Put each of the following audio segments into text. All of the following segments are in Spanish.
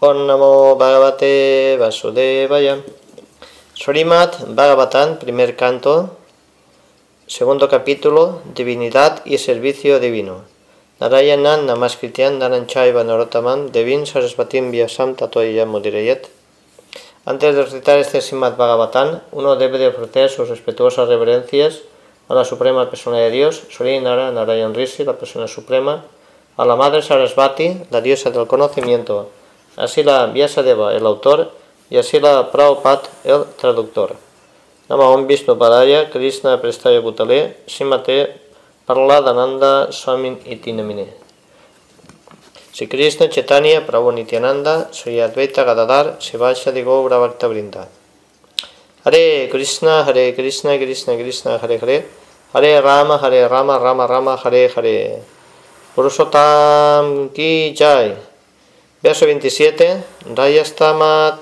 Om Namo Bhagavate Vasudevaya. Srimad Bhagavatam, primer canto, segundo capítulo, Divinidad y Servicio Divino. Narayanan Namaskrityan Naranchaiva Narotaman Devin Sarasvatim Vyasam Tatoya Mudirayet. Antes de recitar este Srimad Bhagavatam, uno debe de ofrecer sus respetuosas reverencias a la Suprema Persona de Dios, Sri Nara Narayan Rishi, la Persona Suprema, a la Madre Sarasvati, la diosa del conocimiento, así la Vyasadeva, el autor, y así la Prabhupada, el traductor. Nama Om Vishnu Padaya, Krishna Prestaya Bhutale, Simate Parladananda Swamin Itinamine. Sri Krishna Chaitanya Prabhu Nityananda, Sri Advaita Gadadar, Sivasha Digo Bhakta Vrinda. Hare Krishna, Hare Krishna, Krishna Krishna, Hare Hare, Hare Rama, Hare Rama, Rama Rama, Hare Hare. Purushotam Ki Jai. Verso 27. Rayastamat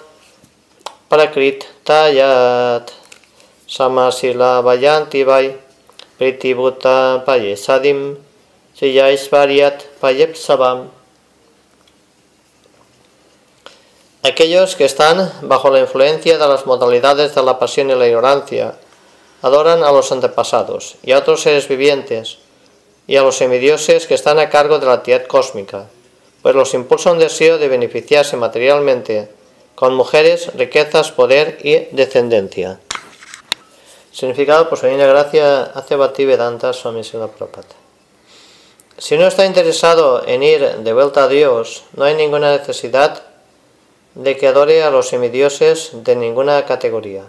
Prakrit Tayat. Samasila Vayanti Vai. Pritibhuta Payesadim. Siyaisvariat Payepsavam. Aquellos que están bajo la influencia de las modalidades de la pasión y la ignorancia adoran a los antepasados y a otros seres vivientes y a los semidioses que están a cargo de la actividad cósmica, pues los impulsa un deseo de beneficiarse materialmente con mujeres, riquezas, poder y descendencia. Significado, pues hoy gracia hace Bhaktivedanta Swami Sila Prabhupada. Si uno está interesado en ir de vuelta a Dios, no hay ninguna necesidad de que adore a los semidioses de ninguna categoría.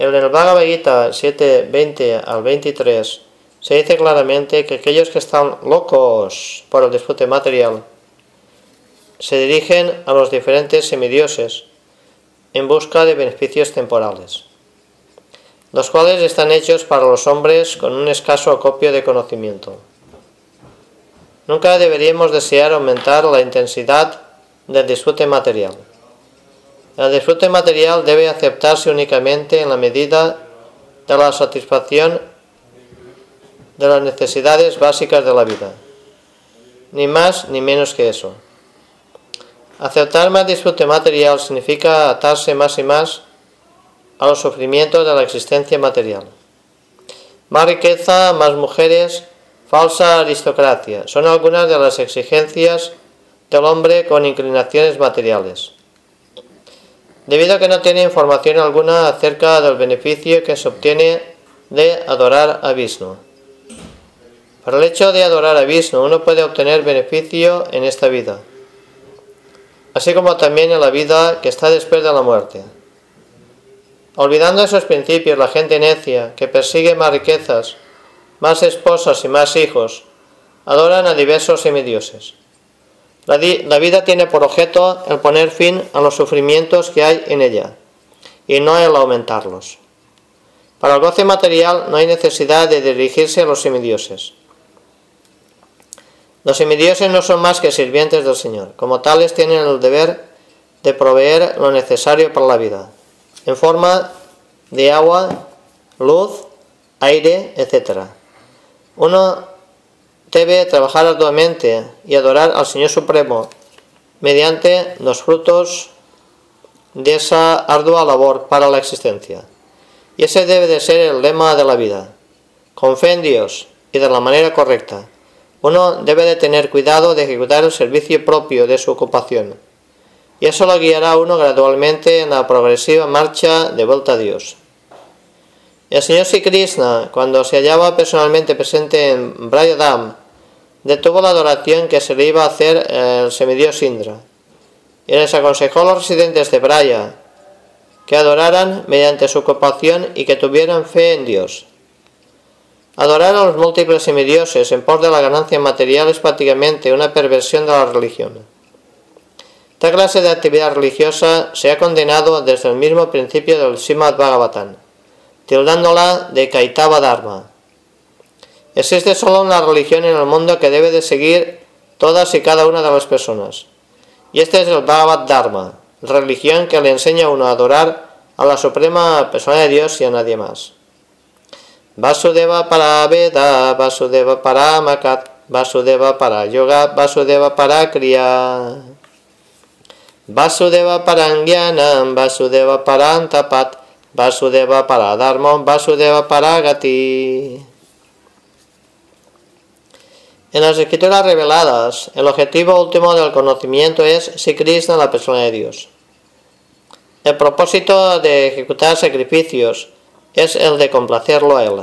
En el Bhagavad Gita 7, 20 al 23 se dice claramente que aquellos que están locos por el disfrute material se dirigen a los diferentes semidioses en busca de beneficios temporales, los cuales están hechos para los hombres con un escaso acopio de conocimiento. Nunca deberíamos desear aumentar la intensidad del disfrute material. El disfrute material debe aceptarse únicamente en la medida de la satisfacción de las necesidades básicas de la vida, ni más ni menos que eso. Aceptar más disfrute material significa atarse más y más a los sufrimientos de la existencia material. Más riqueza, más mujeres, falsa aristocracia, son algunas de las exigencias del hombre con inclinaciones materiales. Debido a que no tiene información alguna acerca del beneficio que se obtiene de adorar a Vishnu. Por el hecho de adorar a Vishnu uno puede obtener beneficio en esta vida, así como también en la vida que está después de la muerte. Olvidando esos principios, la gente necia, que persigue más riquezas, más esposas y más hijos, adoran a diversos semidioses. La, la vida tiene por objeto el poner fin a los sufrimientos que hay en ella, y no el aumentarlos. Para el goce material no hay necesidad de dirigirse a los semidioses. Los semidioses no son más que sirvientes del Señor. Como tales tienen el deber de proveer lo necesario para la vida, en forma de agua, luz, aire, etc. Uno debe trabajar arduamente y adorar al Señor Supremo mediante los frutos de esa ardua labor para la existencia. Y ese debe de ser el lema de la vida. Con fe en Dios y de la manera correcta uno debe de tener cuidado de ejecutar el servicio propio de su ocupación, y eso lo guiará a uno gradualmente en la progresiva marcha de vuelta a Dios. El señor Sri Krishna, cuando se hallaba personalmente presente en Brayadam, detuvo la adoración que se le iba a hacer el semidios Indra, y les aconsejó a los residentes de Braya que adoraran mediante su ocupación y que tuvieran fe en Dios. Adorar a los múltiples semidioses en pos de la ganancia material es prácticamente una perversión de la religión. Esta clase de actividad religiosa se ha condenado desde el mismo principio del Srimad Bhagavatam, tildándola de Kaitava Dharma. Existe solo una religión en el mundo que debe de seguir todas y cada una de las personas, y este es el Bhagavad Dharma, religión que le enseña a uno a adorar a la suprema persona de Dios y a nadie más. Vasudeva para Veda, Vasudeva para Makat, Vasudeva para Yoga, Vasudeva para Kriya. Vasudeva Parangyanam, Vasudeva Parantapat, Vasudeva Paradharmam, Vasudeva Paragati. En las escrituras reveladas, el objetivo último del conocimiento es si Krishna, la persona de Dios. El propósito de ejecutar sacrificios es el de complacerlo a Él.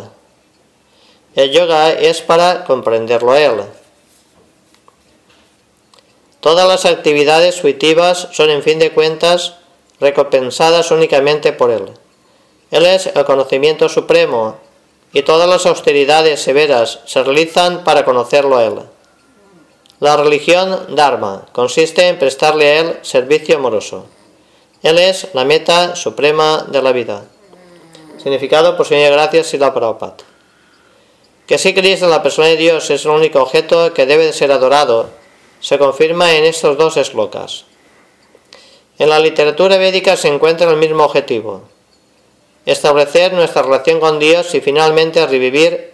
El yoga es para comprenderlo a Él. Todas las actividades suitivas son en fin de cuentas recompensadas únicamente por Él. Él es el conocimiento supremo y todas las austeridades severas se realizan para conocerlo a Él. La religión Dharma consiste en prestarle a Él servicio amoroso. Él es la meta suprema de la vida. Significado por Señor Gracias y la Prabhupada. Que si Cristo, la persona de Dios, es el único objeto que debe de ser adorado se confirma en estos dos eslocas. En la literatura védica se encuentra el mismo objetivo, establecer nuestra relación con Dios y finalmente revivir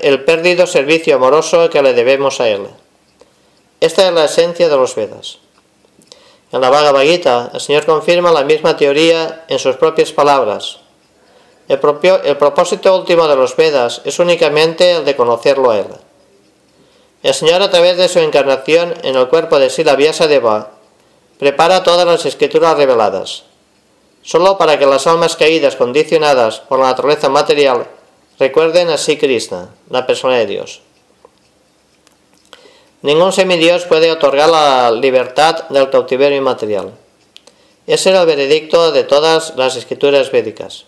el perdido servicio amoroso que le debemos a Él. Esta es la esencia de los Vedas. En la Bhagavad Gita, el Señor confirma la misma teoría en sus propias palabras. El, propósito último de los Vedas es únicamente el de conocerlo a Él. El Señor a través de su encarnación en el cuerpo de Sila Deva prepara todas las escrituras reveladas, solo para que las almas caídas condicionadas por la naturaleza material recuerden así Krishna, la persona de Dios. Ningún semidios puede otorgar la libertad del cautiverio inmaterial. Ese era el veredicto de todas las escrituras védicas.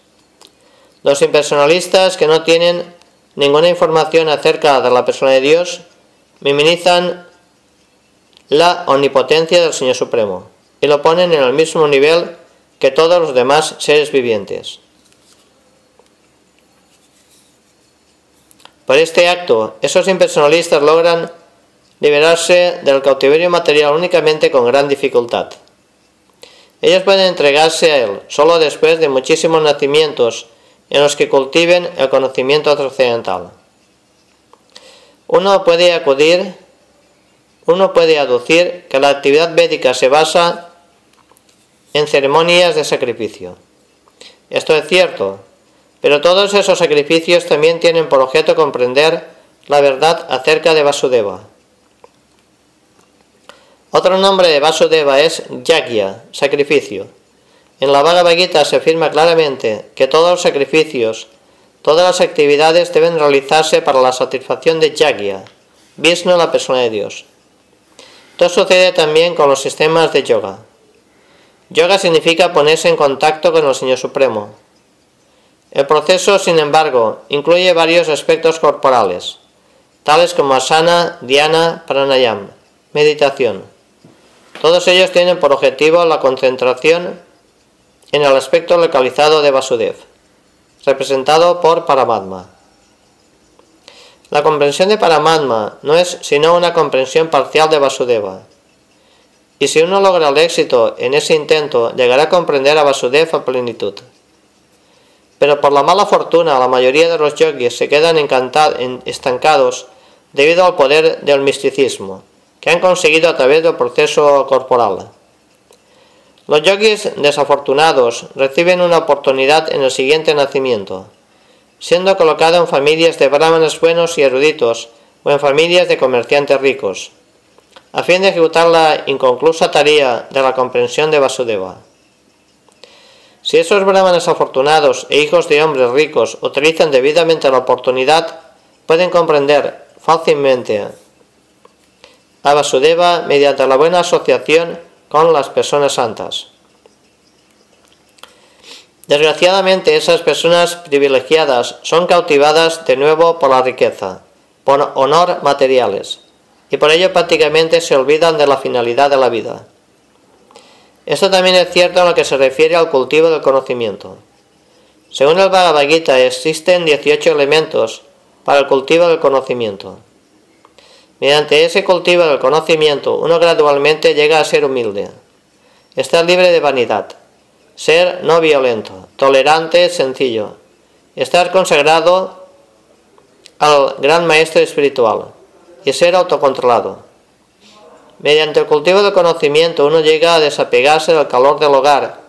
Los impersonalistas que no tienen ninguna información acerca de la persona de Dios minimizan la omnipotencia del Señor Supremo y lo ponen en el mismo nivel que todos los demás seres vivientes. Por este acto, esos impersonalistas logran liberarse del cautiverio material únicamente con gran dificultad. Ellos pueden entregarse a él solo después de muchísimos nacimientos en los que cultiven el conocimiento trascendental. Uno puede acudir, uno puede aducir que la actividad védica se basa en ceremonias de sacrificio. Esto es cierto, pero todos esos sacrificios también tienen por objeto comprender la verdad acerca de Vasudeva. Otro nombre de Vasudeva es Yagya, sacrificio. En la Bhagavad Gita se afirma claramente que todos los sacrificios Todas las actividades deben realizarse para la satisfacción de Yagya, Vishnu la persona de Dios. Esto sucede también con los sistemas de yoga. Yoga significa ponerse en contacto con el Señor Supremo. El proceso, sin embargo, incluye varios aspectos corporales, tales como asana, dhyana, pranayam, meditación. Todos ellos tienen por objetivo la concentración en el aspecto localizado de Vasudev representado por Paramatma. La comprensión de Paramatma no es sino una comprensión parcial de Vasudeva. Y si uno logra el éxito en ese intento, llegará a comprender a Vasudeva a plenitud. Pero por la mala fortuna, la mayoría de los yogis se quedan estancados debido al poder del misticismo, que han conseguido a través del proceso corporal. Los yogis desafortunados reciben una oportunidad en el siguiente nacimiento, siendo colocado en familias de brahmanes buenos y eruditos o en familias de comerciantes ricos, a fin de ejecutar la inconclusa tarea de la comprensión de Vasudeva. Si esos brahmanes afortunados e hijos de hombres ricos utilizan debidamente la oportunidad, pueden comprender fácilmente a Vasudeva mediante la buena asociación con las personas santas. Desgraciadamente esas personas privilegiadas son cautivadas de nuevo por la riqueza, por honor materiales, y por ello prácticamente se olvidan de la finalidad de la vida. Esto también es cierto en lo que se refiere al cultivo del conocimiento. Según el Bhagavad Gita existen 18 elementos para el cultivo del conocimiento. Mediante ese cultivo del conocimiento, uno gradualmente llega a ser humilde, estar libre de vanidad, ser no violento, tolerante, sencillo, estar consagrado al gran maestro espiritual y ser autocontrolado. Mediante el cultivo del conocimiento uno llega a desapegarse del calor del hogar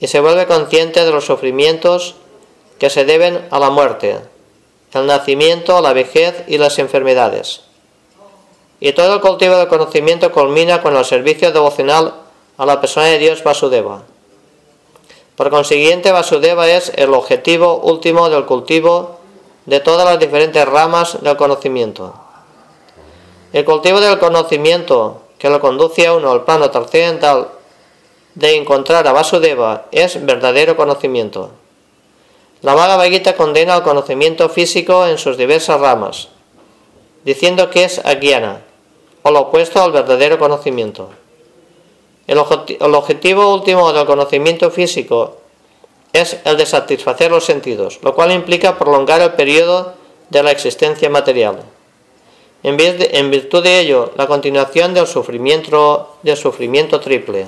y se vuelve consciente de los sufrimientos que se deben a la muerte, el nacimiento, la vejez y las enfermedades. Y todo el cultivo del conocimiento culmina con el servicio devocional a la persona de Dios Vasudeva. Por consiguiente, Vasudeva es el objetivo último del cultivo de todas las diferentes ramas del conocimiento. El cultivo del conocimiento que lo conduce a uno al plano trascendental de encontrar a Vasudeva es verdadero conocimiento. La Bhagavad Gita condena el conocimiento físico en sus diversas ramas, diciendo que es agyana, o lo opuesto al verdadero conocimiento. El, objetivo último del conocimiento físico es el de satisfacer los sentidos, lo cual implica prolongar el periodo de la existencia material. En, en virtud de ello, la continuación del sufrimiento, del sufrimiento triple.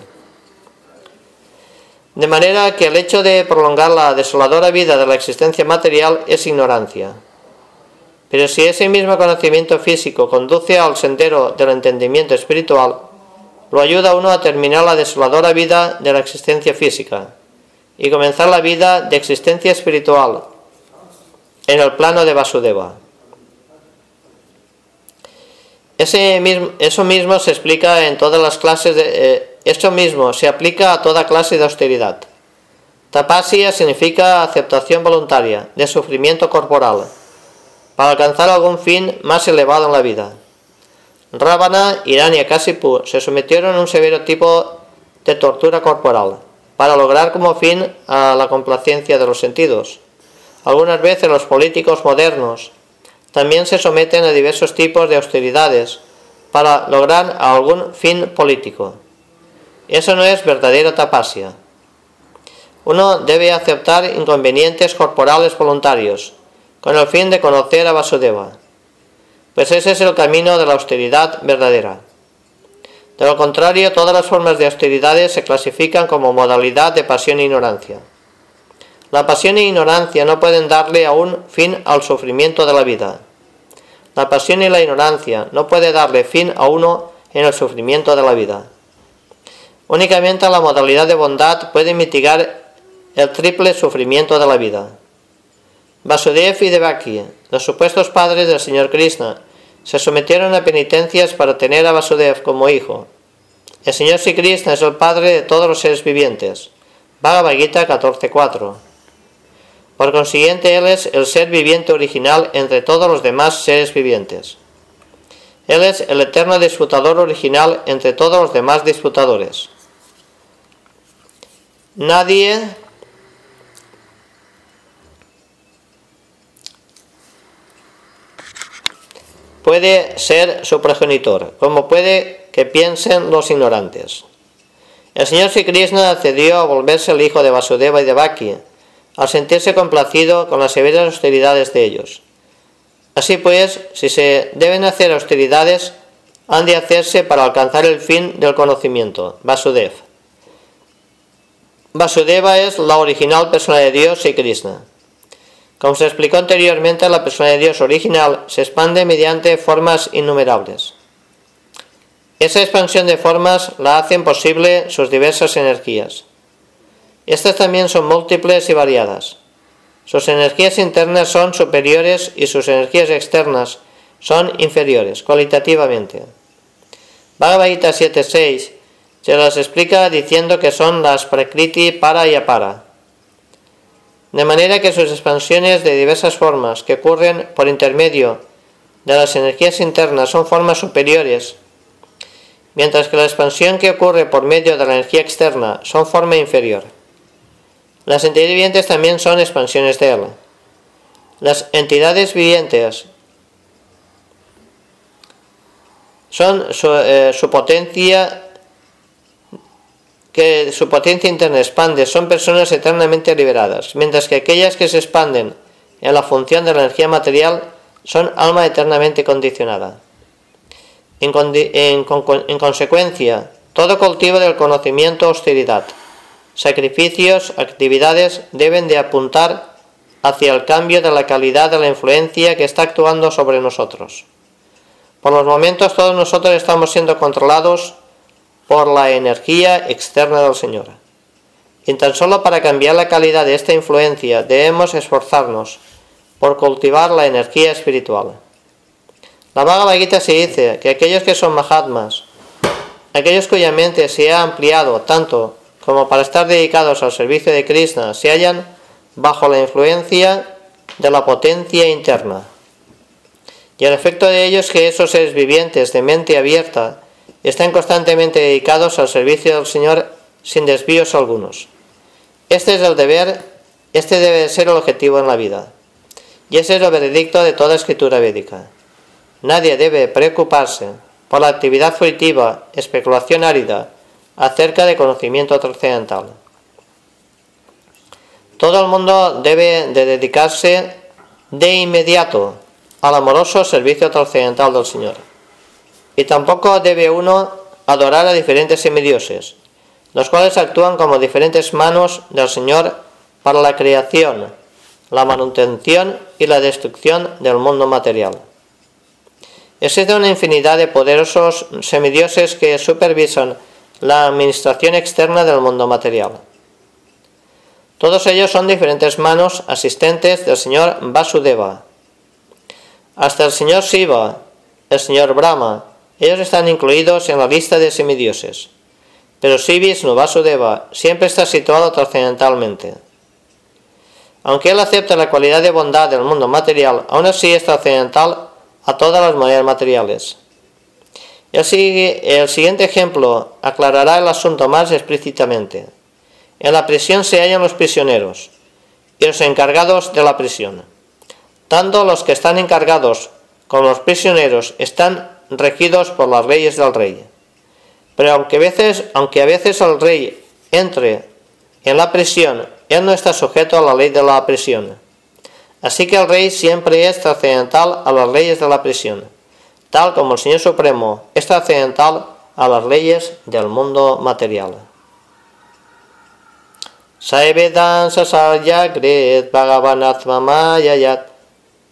De manera que el hecho de prolongar la desoladora vida de la existencia material es ignorancia. Pero si ese mismo conocimiento físico conduce al sendero del entendimiento espiritual, lo ayuda a uno a terminar la desoladora vida de la existencia física y comenzar la vida de existencia espiritual en el plano de Vasudeva. Ese mismo, eso mismo se explica en todas las clases de... Eh, mismo se aplica a toda clase de austeridad. Tapasya significa aceptación voluntaria de sufrimiento corporal para alcanzar algún fin más elevado en la vida. Ravana, Irán y Akasipu se sometieron a un severo tipo de tortura corporal para lograr como fin a la complacencia de los sentidos. Algunas veces los políticos modernos también se someten a diversos tipos de austeridades para lograr algún fin político. Eso no es verdadera tapasia. Uno debe aceptar inconvenientes corporales voluntarios con el fin de conocer a Vasudeva pues ese es el camino de la austeridad verdadera. De lo contrario, todas las formas de austeridades se clasifican como modalidad de pasión e ignorancia. La pasión e ignorancia no pueden darle aún fin al sufrimiento de la vida. La pasión y la ignorancia no pueden darle fin a uno en el sufrimiento de la vida. Únicamente la modalidad de bondad puede mitigar el triple sufrimiento de la vida. Vasudev y Devaki, los supuestos padres del Señor Krishna, se sometieron a penitencias para tener a Vasudev como hijo. El Señor Sri Krishna es el Padre de todos los seres vivientes. Bhagavad Gita 14.4 Por consiguiente, Él es el ser viviente original entre todos los demás seres vivientes. Él es el eterno disputador original entre todos los demás disputadores. Nadie puede ser su progenitor, como puede que piensen los ignorantes. El señor Sri Krishna accedió a volverse el hijo de Vasudeva y de Baki, al sentirse complacido con las severas austeridades de ellos. Así pues, si se deben hacer austeridades, han de hacerse para alcanzar el fin del conocimiento, Vasudev. Vasudeva es la original persona de Dios y Krishna. Como se explicó anteriormente, la persona de Dios original se expande mediante formas innumerables. Esa expansión de formas la hacen posible sus diversas energías. Estas también son múltiples y variadas. Sus energías internas son superiores y sus energías externas son inferiores, cualitativamente. Bhagavad Gita 7.6 se las explica diciendo que son las prakriti para y apara de manera que sus expansiones de diversas formas que ocurren por intermedio de las energías internas son formas superiores, mientras que la expansión que ocurre por medio de la energía externa son forma inferior. Las entidades vivientes también son expansiones de él. Las entidades vivientes son su, eh, su potencia que su potencia interna expande son personas eternamente liberadas, mientras que aquellas que se expanden en la función de la energía material son alma eternamente condicionada. En, en consecuencia, todo cultivo del conocimiento austeridad, sacrificios, actividades deben de apuntar hacia el cambio de la calidad de la influencia que está actuando sobre nosotros. Por los momentos todos nosotros estamos siendo controlados por la energía externa del Señor. Y tan solo para cambiar la calidad de esta influencia debemos esforzarnos por cultivar la energía espiritual. La Bhagavad Gita se dice que aquellos que son Mahatmas, aquellos cuya mente se ha ampliado tanto como para estar dedicados al servicio de Krishna, se hallan bajo la influencia de la potencia interna. Y el efecto de ello es que esos seres vivientes de mente abierta están constantemente dedicados al servicio del Señor sin desvíos algunos. Este es el deber, este debe ser el objetivo en la vida. Y ese es el veredicto de toda escritura védica. Nadie debe preocuparse por la actividad fruitiva, especulación árida, acerca de conocimiento trascendental. Todo el mundo debe de dedicarse de inmediato al amoroso servicio trascendental del Señor. Y tampoco debe uno adorar a diferentes semidioses, los cuales actúan como diferentes manos del Señor para la creación, la manutención y la destrucción del mundo material. Existe una infinidad de poderosos semidioses que supervisan la administración externa del mundo material. Todos ellos son diferentes manos asistentes del señor Vasudeva. Hasta el señor Shiva, el señor Brahma, ellos están incluidos en la lista de semidioses. Pero Sri Vasudeva siempre está situado trascendentalmente. Aunque él acepta la cualidad de bondad del mundo material, aún así es trascendental a todas las maneras materiales. El, el siguiente ejemplo aclarará el asunto más explícitamente. En la prisión se hallan los prisioneros y los encargados de la prisión. Tanto los que están encargados como los prisioneros están regidos por las leyes del rey. Pero aunque a veces, el rey entre en la prisión, él no está sujeto a la ley de la prisión. Así que el rey siempre es trascendental a las leyes de la prisión, tal como el Señor Supremo es trascendental a las leyes del mundo material. Saevedan sasayagret bhagavanatmamayayat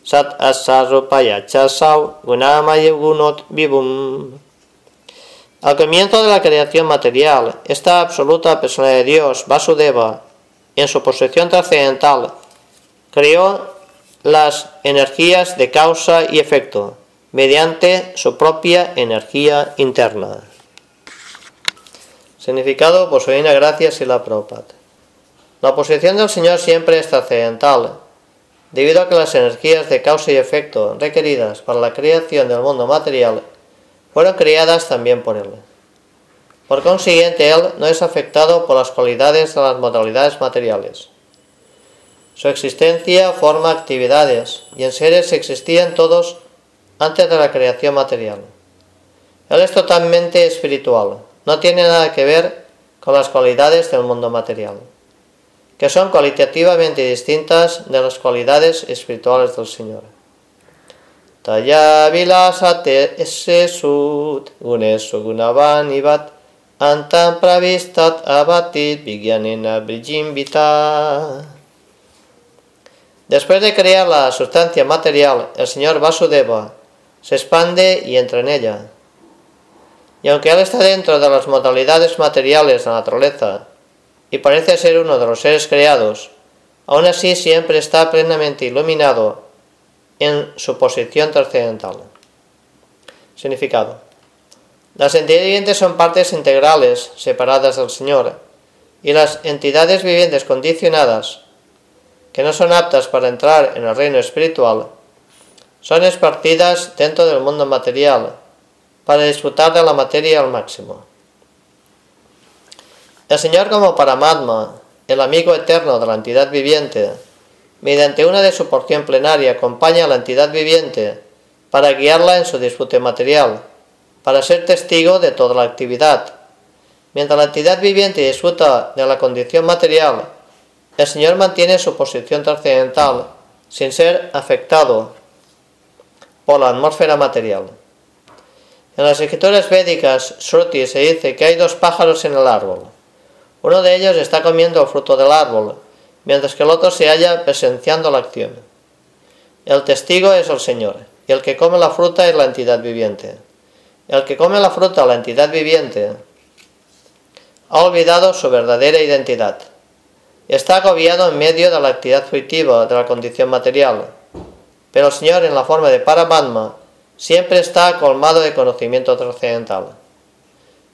sat asarupayachasau gunamayegunot vivum. Al comienzo de la creación material, esta absoluta persona de Dios, Vasudeva, en su posición trascendental, creó las energías de causa y efecto mediante su propia energía interna. Significado por Gracias y la Prabhupada. La posición del Señor siempre es trascendental, debido a que las energías de causa y efecto requeridas para la creación del mundo material fueron creadas también por Él. Por consiguiente, Él no es afectado por las cualidades de las modalidades materiales. Su existencia forma actividades, y en seres existían todos antes de la creación material. Él es totalmente espiritual, no tiene nada que ver con las cualidades del mundo material, que son cualitativamente distintas de las cualidades espirituales del Señor. Taya vilasate sut unesu gunavanivat antam pravistat abatit vigyanena brijimbita. Después de crear la sustancia material, el señor Vasudeva se expande y entra en ella. Y aunque él está dentro de las modalidades materiales de la naturaleza y parece ser uno de los seres creados, aún así siempre está plenamente iluminado en su posición trascendental. Significado. Las entidades vivientes son partes integrales separadas del Señor, y las entidades vivientes condicionadas, que no son aptas para entrar en el reino espiritual, son esparcidas dentro del mundo material, para disfrutar de la materia al máximo. El Señor como Paramatma, el amigo eterno de la entidad viviente, mediante una de su porción plenaria acompaña a la entidad viviente para guiarla en su disfrute material, para ser testigo de toda la actividad. Mientras la entidad viviente disfruta de la condición material, el Señor mantiene su posición trascendental sin ser afectado por la atmósfera material. En las escrituras védicas, Shruti se dice que hay dos pájaros en el árbol. Uno de ellos está comiendo el fruto del árbol, mientras que el otro se halla presenciando la acción. El testigo es el Señor. y el que come la fruta es la entidad viviente. El que come la fruta, la entidad viviente, ha olvidado su verdadera identidad. Está agobiado en medio de la actividad fruitiva de la condición material, pero el Señor en la forma de Paramatma siempre está colmado de conocimiento trascendental.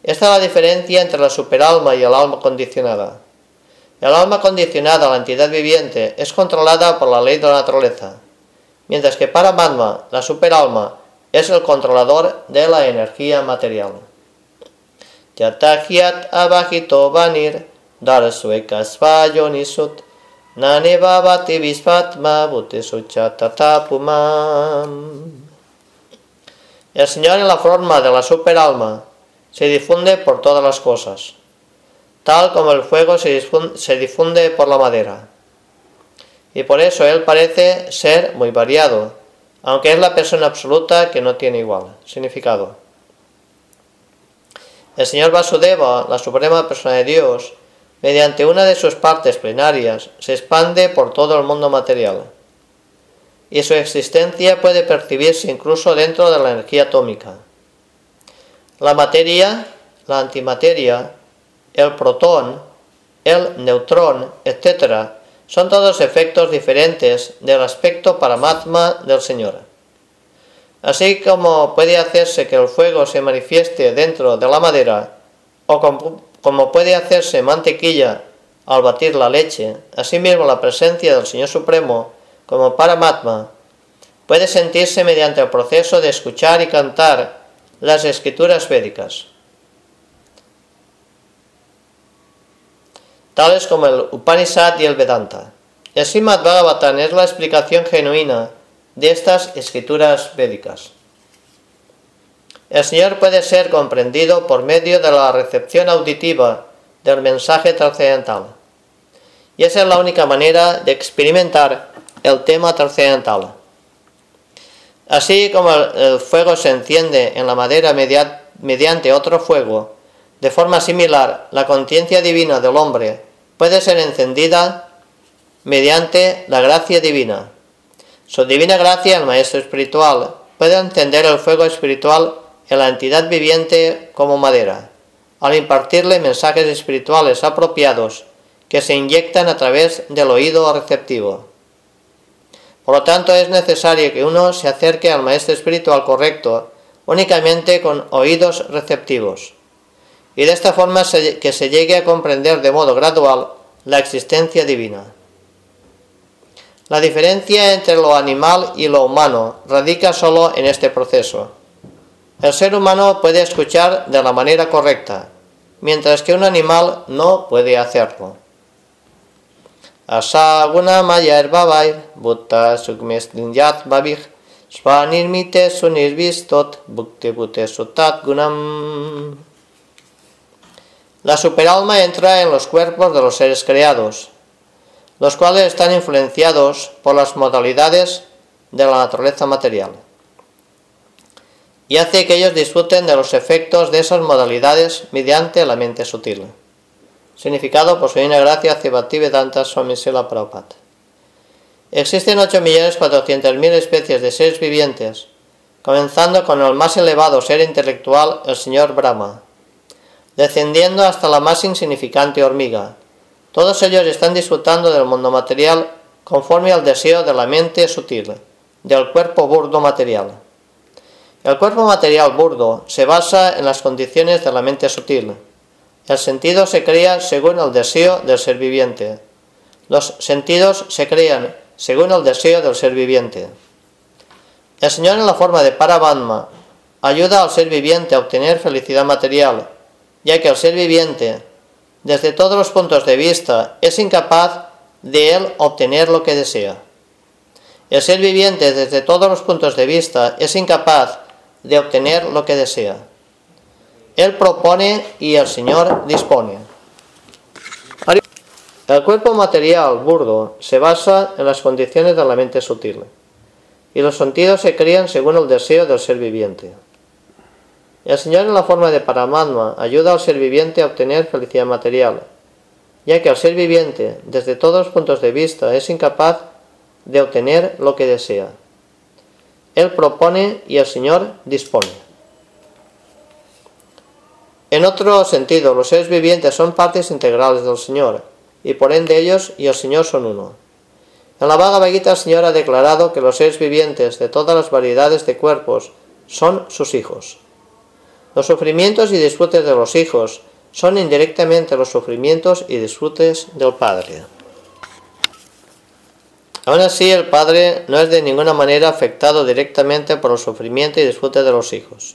Esta es la diferencia entre la superalma y el alma condicionada. El alma condicionada, la entidad viviente, es controlada por la ley de la naturaleza, mientras que Paramatma, la superalma, es el controlador de la energía material. Abajito vanir El Señor en la forma de la superalma se difunde por todas las cosas, tal como el fuego se difunde, por la madera. Y por eso Él parece ser muy variado, aunque es la persona absoluta que no tiene igual significado. El Señor Vasudeva, la suprema persona de Dios, mediante una de sus partes plenarias, se expande por todo el mundo material. Y su existencia puede percibirse incluso dentro de la energía atómica. La materia, la antimateria, el protón, el neutrón, etc., son todos efectos diferentes del aspecto paramatma del Señor. Así como puede hacerse que el fuego se manifieste dentro de la madera, o como puede hacerse mantequilla al batir la leche, asimismo la presencia del Señor Supremo como Paramatma puede sentirse mediante el proceso de escuchar y cantar las escrituras védicas, tales como el Upanishad y el Vedanta. El Srimad Bhagavatam es la explicación genuina de estas escrituras védicas. El Señor puede ser comprendido por medio de la recepción auditiva del mensaje trascendental. Y esa es la única manera de experimentar el tema trascendental. Así como el fuego se enciende en la madera mediante otro fuego, de forma similar, la conciencia divina del hombre puede ser encendida mediante la gracia divina. Su divina gracia, el maestro espiritual, puede encender el fuego espiritual en la entidad viviente como madera, al impartirle mensajes espirituales apropiados que se inyectan a través del oído receptivo. Por lo tanto, es necesario que uno se acerque al maestro espiritual correcto únicamente con oídos receptivos, y de esta forma que se llegue a comprender de modo gradual la existencia divina. La diferencia entre lo animal y lo humano radica solo en este proceso. El ser humano puede escuchar de la manera correcta, mientras que un animal no puede hacerlo. Asaguna mayar babai, buddha sugmestinjat babih, svanirmite sunirvistot, bukte bute sutat gunam. La superalma entra en los cuerpos de los seres creados, los cuales están influenciados por las modalidades de la naturaleza material, y hace que ellos disfruten de los efectos de esas modalidades mediante la mente sutil. Significado por su gracia Cibattivedanta Swami Prabhupada. Existen 8.400.000 especies de seres vivientes, comenzando con el más elevado ser intelectual, el señor Brahma, descendiendo hasta la más insignificante hormiga. Todos ellos están disfrutando del mundo material conforme al deseo de la mente sutil, del cuerpo burdo material. El cuerpo material burdo se basa en las condiciones de la mente sutil, el sentido se crea según el deseo del ser viviente. Los sentidos se crean según el deseo del ser viviente. El Señor en la forma de Paramatma ayuda al ser viviente a obtener felicidad material, ya que el ser viviente, desde todos los puntos de vista, es incapaz de él obtener lo que desea. El ser viviente, desde todos los puntos de vista, es incapaz de obtener lo que desea. Él propone y el Señor dispone. El cuerpo material burdo se basa en las condiciones de la mente sutil, y los sentidos se crían según el deseo del ser viviente. El Señor en la forma de Paramatma ayuda al ser viviente a obtener felicidad material, ya que el ser viviente, desde todos los puntos de vista, es incapaz de obtener lo que desea. Él propone y el Señor dispone. En otro sentido, los seres vivientes son partes integrales del Señor, y por ende ellos y el Señor son uno. En la vaga Gita el Señor ha declarado que los seres vivientes de todas las variedades de cuerpos son sus hijos. Los sufrimientos y disfrutes de los hijos son indirectamente los sufrimientos y disfrutes del Padre. Aún así, el Padre no es de ninguna manera afectado directamente por el sufrimiento y disfrute de los hijos.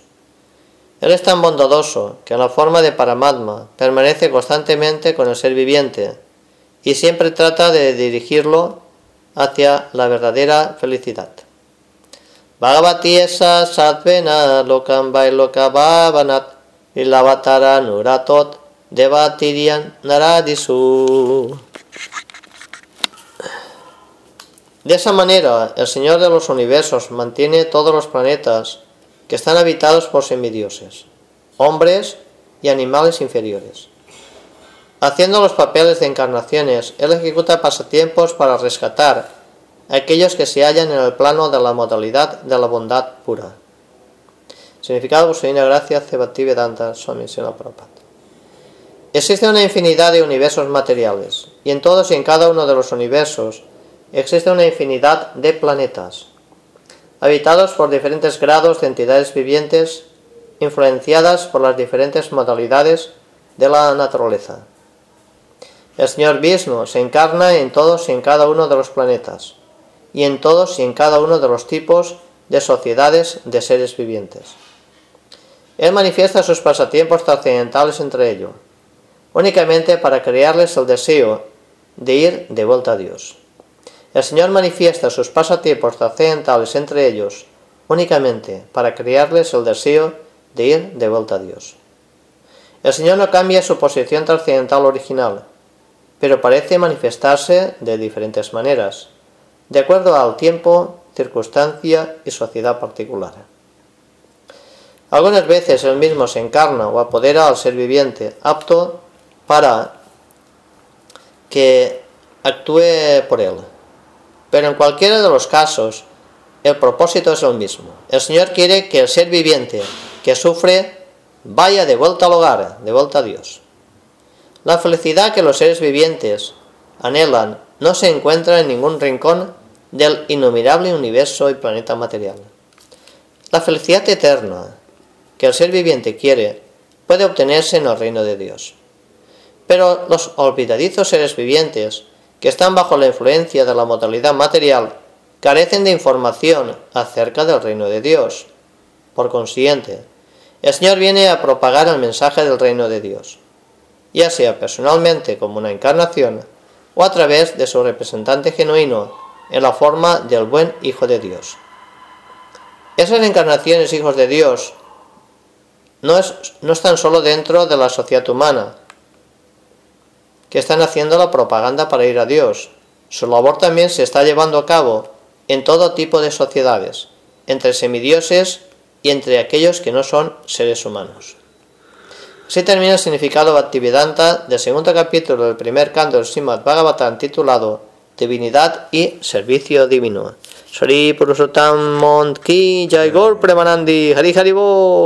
Él es tan bondadoso que en la forma de Paramatma permanece constantemente con el ser viviente y siempre trata de dirigirlo hacia la verdadera felicidad. Bhagavati esa satvena lokam ilavatara nuratot devatirian naradisu. De esa manera, el Señor de los universos mantiene todos los planetas que están habitados por semidioses, hombres y animales inferiores. Haciendo los papeles de encarnaciones, Él ejecuta pasatiempos para rescatar a aquellos que se hallan en el plano de la modalidad de la bondad pura. Significado Busuina Gracia Danta Swami Prabhupada. Existe una infinidad de universos materiales, y en todos y en cada uno de los universos existe una infinidad de planetas, habitados por diferentes grados de entidades vivientes, influenciadas por las diferentes modalidades de la naturaleza. El Señor Vishnu se encarna en todos y en cada uno de los planetas, y en todos y en cada uno de los tipos de sociedades de seres vivientes. Él manifiesta sus pasatiempos trascendentales entre ellos, únicamente para crearles el deseo de ir de vuelta a Dios. El Señor manifiesta sus pasatiempos trascendentales entre ellos, únicamente para crearles el deseo de ir de vuelta a Dios. El Señor no cambia su posición trascendental original, pero parece manifestarse de diferentes maneras, de acuerdo al tiempo, circunstancia y sociedad particular. Algunas veces él mismo se encarna o apodera al ser viviente, apto para que actúe por él. Pero en cualquiera de los casos, el propósito es el mismo. El Señor quiere que el ser viviente que sufre vaya de vuelta al hogar, de vuelta a Dios. La felicidad que los seres vivientes anhelan no se encuentra en ningún rincón del innumerable universo y planeta material. La felicidad eterna que el ser viviente quiere puede obtenerse en el reino de Dios. Pero los olvidadizos seres vivientes que están bajo la influencia de la modalidad material carecen de información acerca del reino de Dios. Por consiguiente, el Señor viene a propagar el mensaje del reino de Dios ya sea personalmente como una encarnación o a través de su representante genuino en la forma del buen Hijo de Dios. Esas encarnaciones hijos de Dios no, no están solo dentro de la sociedad humana, que están haciendo la propaganda para ir a Dios. Su labor también se está llevando a cabo en todo tipo de sociedades, entre semidioses y entre aquellos que no son seres humanos. Así termina el significado Bhaktivedanta del segundo capítulo del primer canto del Srimad Bhagavatam titulado Divinidad y Servicio Divino. Sri Mont Ki Jai Premanandi Hari Haribo